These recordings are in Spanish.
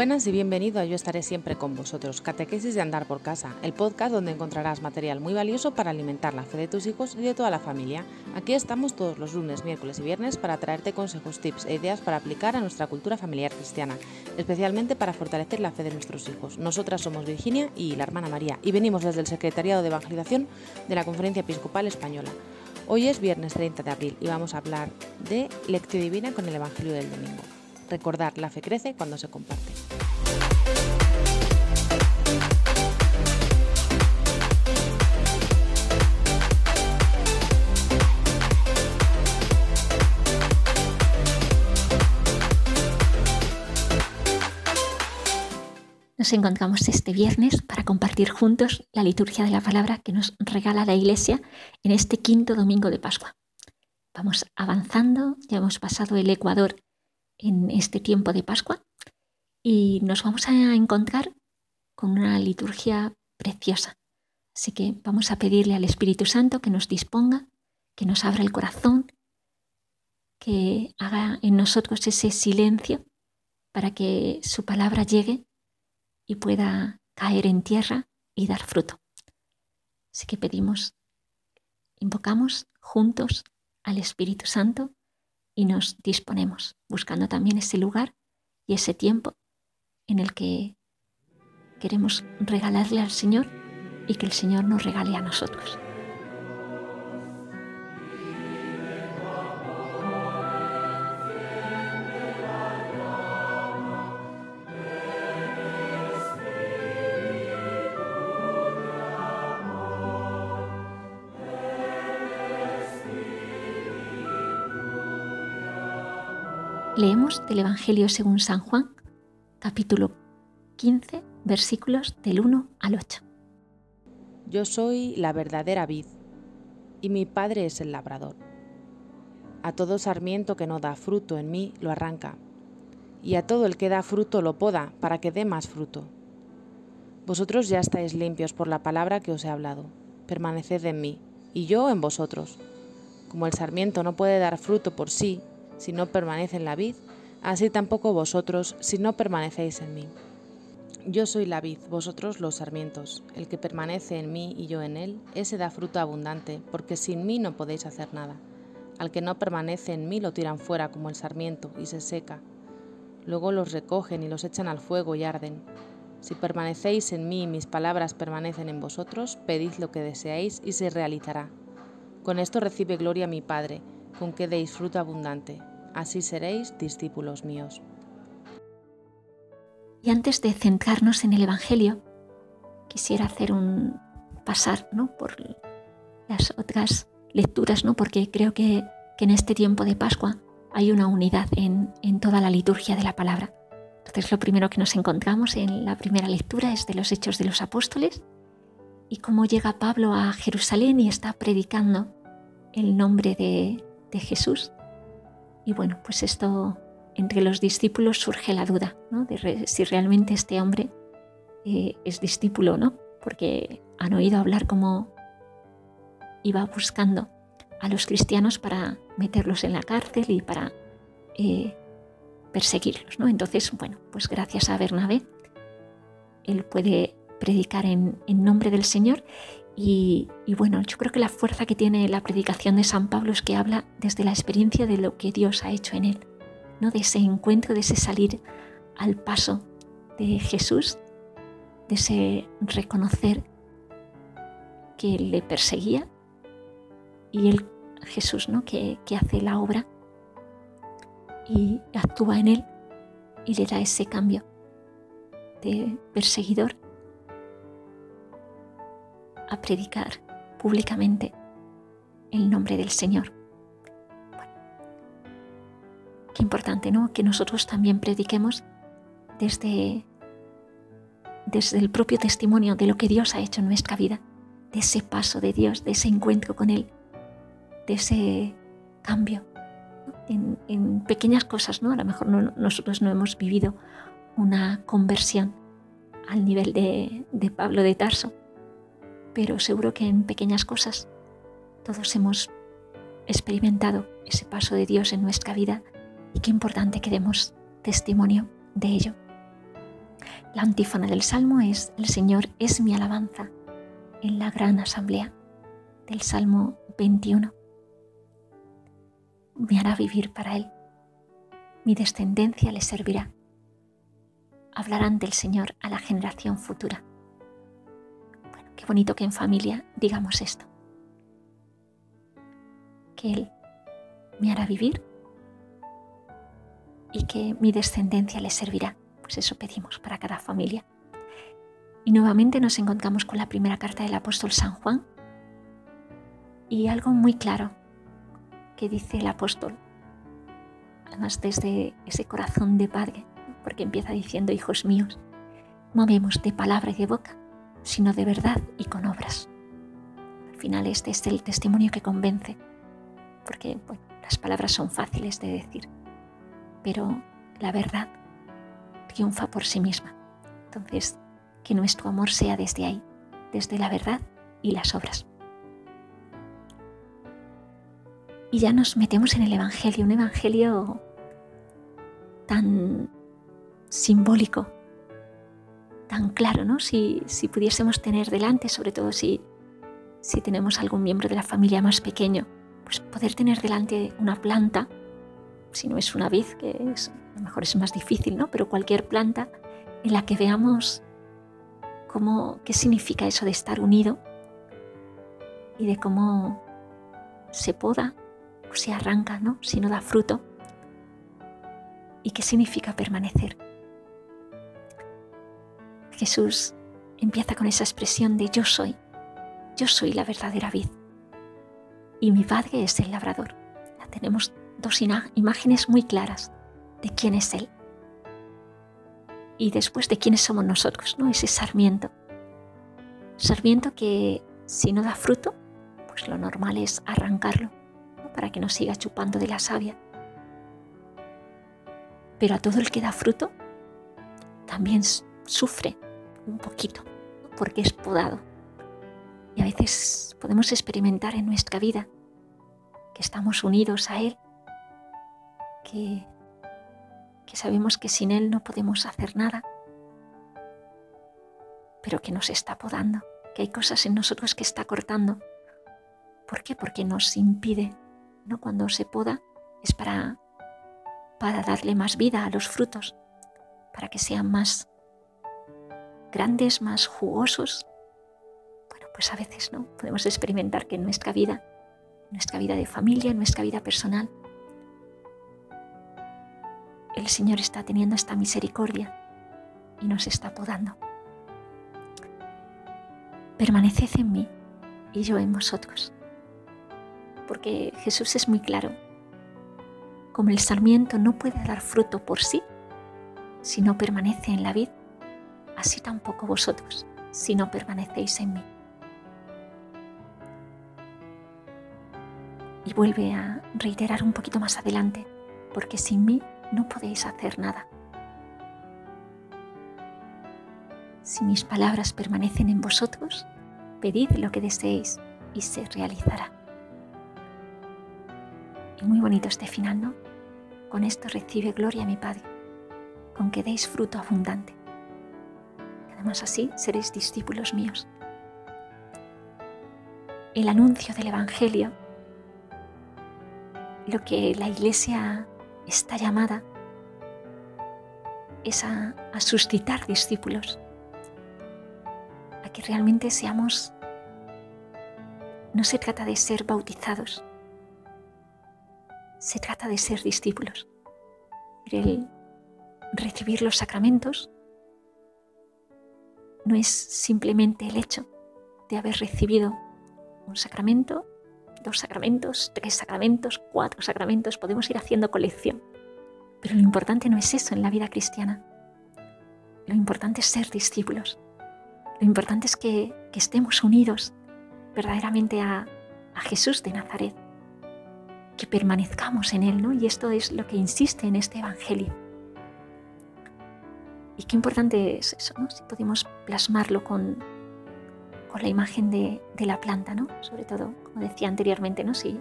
Buenas y bienvenido a Yo estaré siempre con vosotros, Catequesis de Andar por Casa, el podcast donde encontrarás material muy valioso para alimentar la fe de tus hijos y de toda la familia. Aquí estamos todos los lunes, miércoles y viernes para traerte consejos, tips e ideas para aplicar a nuestra cultura familiar cristiana, especialmente para fortalecer la fe de nuestros hijos. Nosotras somos Virginia y la hermana María y venimos desde el Secretariado de Evangelización de la Conferencia Episcopal Española. Hoy es viernes 30 de abril y vamos a hablar de lectio divina con el Evangelio del Domingo. Recordar, la fe crece cuando se comparte. Nos encontramos este viernes para compartir juntos la liturgia de la palabra que nos regala la Iglesia en este quinto domingo de Pascua. Vamos avanzando, ya hemos pasado el Ecuador en este tiempo de Pascua y nos vamos a encontrar con una liturgia preciosa. Así que vamos a pedirle al Espíritu Santo que nos disponga, que nos abra el corazón, que haga en nosotros ese silencio para que su palabra llegue y pueda caer en tierra y dar fruto. Así que pedimos, invocamos juntos al Espíritu Santo y nos disponemos, buscando también ese lugar y ese tiempo en el que queremos regalarle al Señor y que el Señor nos regale a nosotros. Leemos del Evangelio según San Juan, capítulo 15, versículos del 1 al 8. Yo soy la verdadera vid, y mi Padre es el labrador. A todo sarmiento que no da fruto en mí lo arranca, y a todo el que da fruto lo poda para que dé más fruto. Vosotros ya estáis limpios por la palabra que os he hablado. Permaneced en mí, y yo en vosotros. Como el sarmiento no puede dar fruto por sí si no permanece en la vid, así tampoco vosotros si no permanecéis en mí. Yo soy la vid, vosotros los sarmientos. El que permanece en mí y yo en él, ese da fruto abundante, porque sin mí no podéis hacer nada. Al que no permanece en mí lo tiran fuera como el sarmiento y se seca. Luego los recogen y los echan al fuego y arden. Si permanecéis en mí y mis palabras permanecen en vosotros, pedid lo que deseáis y se realizará. Con esto recibe gloria mi Padre, con que deis fruto abundante así seréis discípulos míos. Y antes de centrarnos en el Evangelio, quisiera hacer un pasar ¿no? por las otras lecturas, ¿no? porque creo que, en este tiempo de Pascua hay una unidad en, en toda la liturgia de la palabra. Entonces lo primero que nos encontramos en la primera lectura es de los Hechos de los Apóstoles y cómo llega Pablo a Jerusalén y está predicando el nombre de, de Jesús y bueno, pues esto entre los discípulos surge la duda ¿no? de si realmente este hombre eh, es discípulo o no, porque han oído hablar cómo iba buscando a los cristianos para meterlos en la cárcel y para eh, perseguirlos. ¿no? Entonces, bueno, pues gracias a Bernabé, él puede predicar en, en nombre del Señor y, bueno, yo creo que la fuerza que tiene la predicación de San Pablo es que habla desde la experiencia de lo que Dios ha hecho en él, ¿no? de ese encuentro, de ese salir al paso de Jesús, de ese reconocer que le perseguía y él, Jesús, ¿no? que, que hace la obra y actúa en él y le da ese cambio de perseguidor a predicar públicamente el nombre del Señor. qué importante, ¿no? Que nosotros también prediquemos desde, desde el propio testimonio de lo que Dios ha hecho en nuestra vida, de ese paso de Dios, de ese encuentro con Él, de ese cambio en, pequeñas cosas, ¿no? A lo mejor nosotros no hemos vivido una conversión al nivel de, de Pablo de Tarso, pero seguro que en pequeñas cosas todos hemos experimentado ese paso de Dios en nuestra vida y qué importante que demos testimonio de ello. La antífona del Salmo es, el Señor es mi alabanza en la gran asamblea del Salmo 21. Me hará vivir para Él. Mi descendencia le servirá. Hablarán del Señor a la generación futura. Qué bonito que en familia digamos esto. Que Él me hará vivir y que mi descendencia le servirá. Pues eso pedimos para cada familia. Y nuevamente nos encontramos con la primera carta del apóstol San Juan y algo muy claro que dice el apóstol, además desde ese corazón de padre, porque empieza diciendo, hijos míos, no vemos de palabra y de boca, sino de verdad y con obras. Al final este es el testimonio que convence, porque las palabras son fáciles de decir, pero la verdad triunfa por sí misma. Entonces, que nuestro amor sea desde ahí, desde la verdad y las obras. Y ya nos metemos en el Evangelio, un Evangelio tan simbólico, tan claro, ¿no? Si, si pudiésemos tener delante, sobre todo si, si tenemos algún miembro de la familia más pequeño, pues poder tener delante una planta, si no es una vid, que es, a lo mejor es más difícil, ¿no? Pero cualquier planta en la que veamos cómo, qué significa eso de estar unido y de cómo se poda o se arranca, ¿no? Si no da fruto. ¿Y qué significa permanecer? Jesús empieza con esa expresión de yo soy, yo soy la verdadera vid y mi Padre es el labrador. Tenemos dos imágenes muy claras de quién es Él y después de quiénes somos nosotros, ¿no? Ese sarmiento. Sarmiento que si no da fruto, pues lo normal es arrancarlo para que no siga chupando de la savia. Pero a todo el que da fruto también sufre un poquito, porque es podado. Y a veces podemos experimentar en nuestra vida que estamos unidos a Él, que, que sabemos que sin Él no podemos hacer nada, pero que nos está podando, que hay cosas en nosotros que está cortando. ¿Por qué? Porque nos impide ¿no? Cuando se poda es para, para darle más vida a los frutos, para que sean más grandes, más jugosos. Bueno, pues a veces no. Podemos experimentar que en nuestra vida, en nuestra vida de familia, en nuestra vida personal, el Señor está teniendo esta misericordia y nos está podando. Permaneced en mí y yo en vosotros porque Jesús es muy claro. Como el sarmiento no puede dar fruto por sí si no permanece en la vid, así tampoco vosotros si no permanecéis en mí. Y vuelve a reiterar un poquito más adelante, porque sin mí no podéis hacer nada. Si mis palabras permanecen en vosotros, pedid lo que deseéis y se realizará. Y muy bonito este final, ¿no? Con esto recibe gloria mi Padre, con que deis fruto abundante. Además así seréis discípulos míos. El anuncio del Evangelio, lo que la Iglesia está llamada es a, a suscitar discípulos, a que realmente seamos, no se trata de ser bautizados, se trata de ser discípulos. El recibir los sacramentos no es simplemente el hecho de haber recibido un sacramento, dos sacramentos, tres sacramentos, cuatro sacramentos, podemos ir haciendo colección. Pero lo importante no es eso en la vida cristiana. Lo importante es ser discípulos. Lo importante es que, estemos unidos verdaderamente a Jesús de Nazaret que permanezcamos en Él, ¿no? Y esto es lo que insiste en este Evangelio. Y qué importante es eso, ¿no? Si podemos plasmarlo con, con la imagen de, de, la planta, ¿no? Sobre todo, como decía anteriormente, ¿no? Si,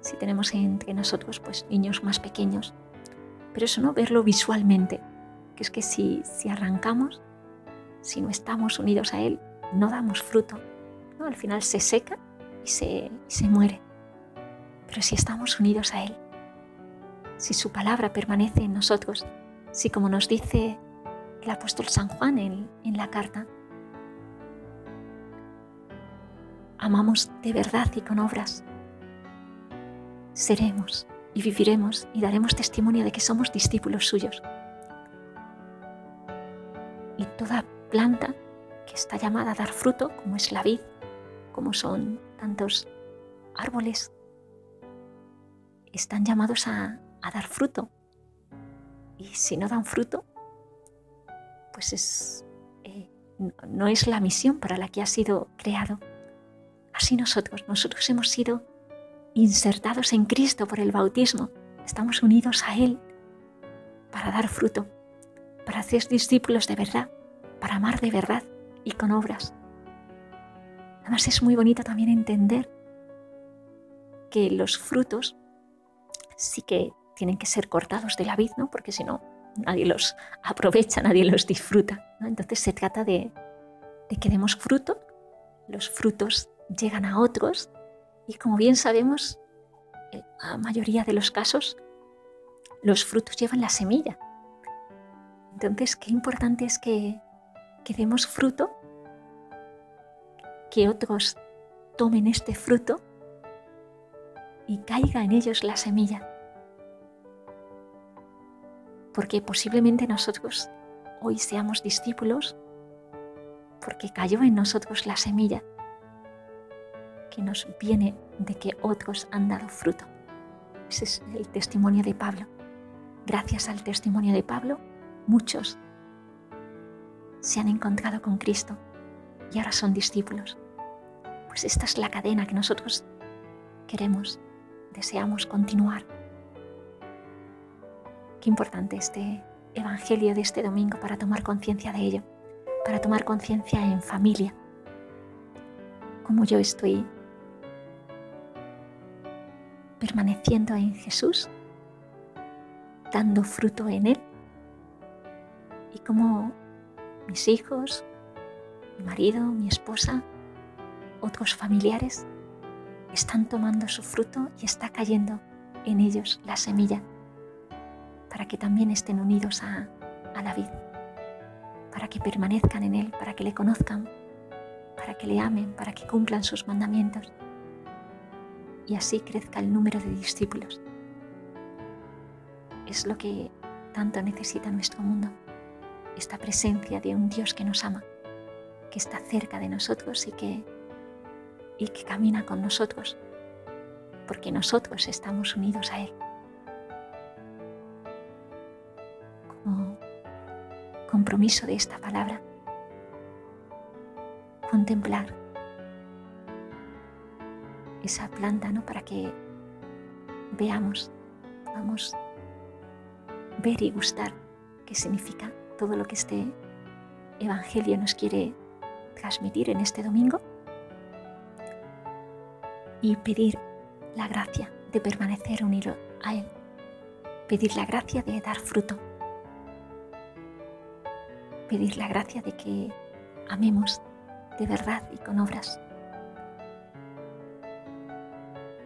si tenemos entre nosotros pues niños más pequeños. Pero eso, ¿no? Verlo visualmente, que es que si, si arrancamos, si no estamos unidos a Él, no damos fruto. ¿no? Al final se seca y se, se muere. Pero si estamos unidos a Él, si su palabra permanece en nosotros, si como nos dice el apóstol San Juan en, en la carta, amamos de verdad y con obras, seremos y viviremos y daremos testimonio de que somos discípulos suyos. Y toda planta que está llamada a dar fruto, como es la vid, como son tantos árboles, están llamados a, dar fruto. Y si no dan fruto, pues es, eh, no es la misión para la que ha sido creado. Así nosotros, nosotros hemos sido insertados en Cristo por el bautismo. Estamos unidos a Él para dar fruto, para ser discípulos de verdad, para amar de verdad y con obras. Además es muy bonito también entender que los frutos sí que tienen que ser cortados de la vid, ¿no? Porque si no, nadie los aprovecha, nadie los disfruta. Entonces se trata de, de que demos fruto, los frutos llegan a otros y como bien sabemos, en la mayoría de los casos, los frutos llevan la semilla. Entonces, qué importante es que, que demos fruto, que otros tomen este fruto y caiga en ellos la semilla. Porque posiblemente nosotros hoy seamos discípulos porque cayó en nosotros la semilla que nos viene de que otros han dado fruto. Ese es el testimonio de Pablo. Gracias al testimonio de Pablo, muchos se han encontrado con Cristo y ahora son discípulos. Pues esta es la cadena que nosotros queremos, deseamos continuar. Importante este Evangelio de este domingo para tomar conciencia de ello, para tomar conciencia en familia, como yo estoy permaneciendo en Jesús, dando fruto en Él. Y como mis hijos, mi marido, mi esposa, otros familiares están tomando su fruto y está cayendo en ellos la semilla para que también estén unidos a, a la vida, para que permanezcan en Él, para que le conozcan, para que le amen, para que cumplan sus mandamientos y así crezca el número de discípulos. Es lo que tanto necesita nuestro mundo, esta presencia de un Dios que nos ama, que está cerca de nosotros y que, y que camina con nosotros, porque nosotros estamos unidos a Él. Compromiso de esta palabra, contemplar esa planta, ¿no? Para que veamos, podamos ver y gustar qué significa todo lo que este Evangelio nos quiere transmitir en este domingo. Y pedir la gracia de permanecer unido a Él, pedir la gracia de dar fruto, pedir la gracia de que amemos de verdad y con obras.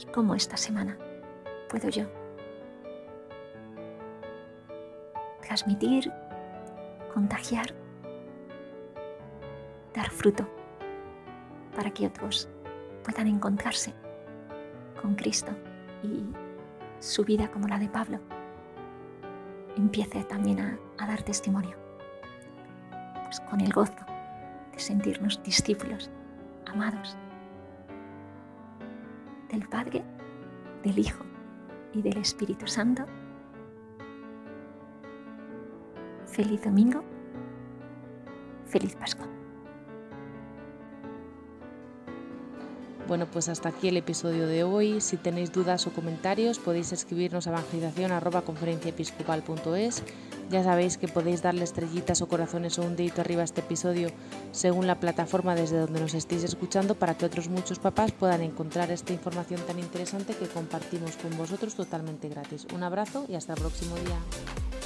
Y cómo esta semana puedo yo transmitir, contagiar, dar fruto para que otros puedan encontrarse con Cristo y su vida como la de Pablo empiece también a, a dar testimonio, pues con el gozo de sentirnos discípulos, amados del Padre, del Hijo y del Espíritu Santo. Feliz domingo, feliz Pascua. Bueno, pues hasta aquí el episodio de hoy. Si tenéis dudas o comentarios podéis escribirnos a evangelización.conferenciaepiscopal.es ya sabéis que podéis darle estrellitas o corazones o un dedito arriba a este episodio según la plataforma desde donde nos estéis escuchando para que otros muchos papás puedan encontrar esta información tan interesante que compartimos con vosotros totalmente gratis. Un abrazo y hasta el próximo día.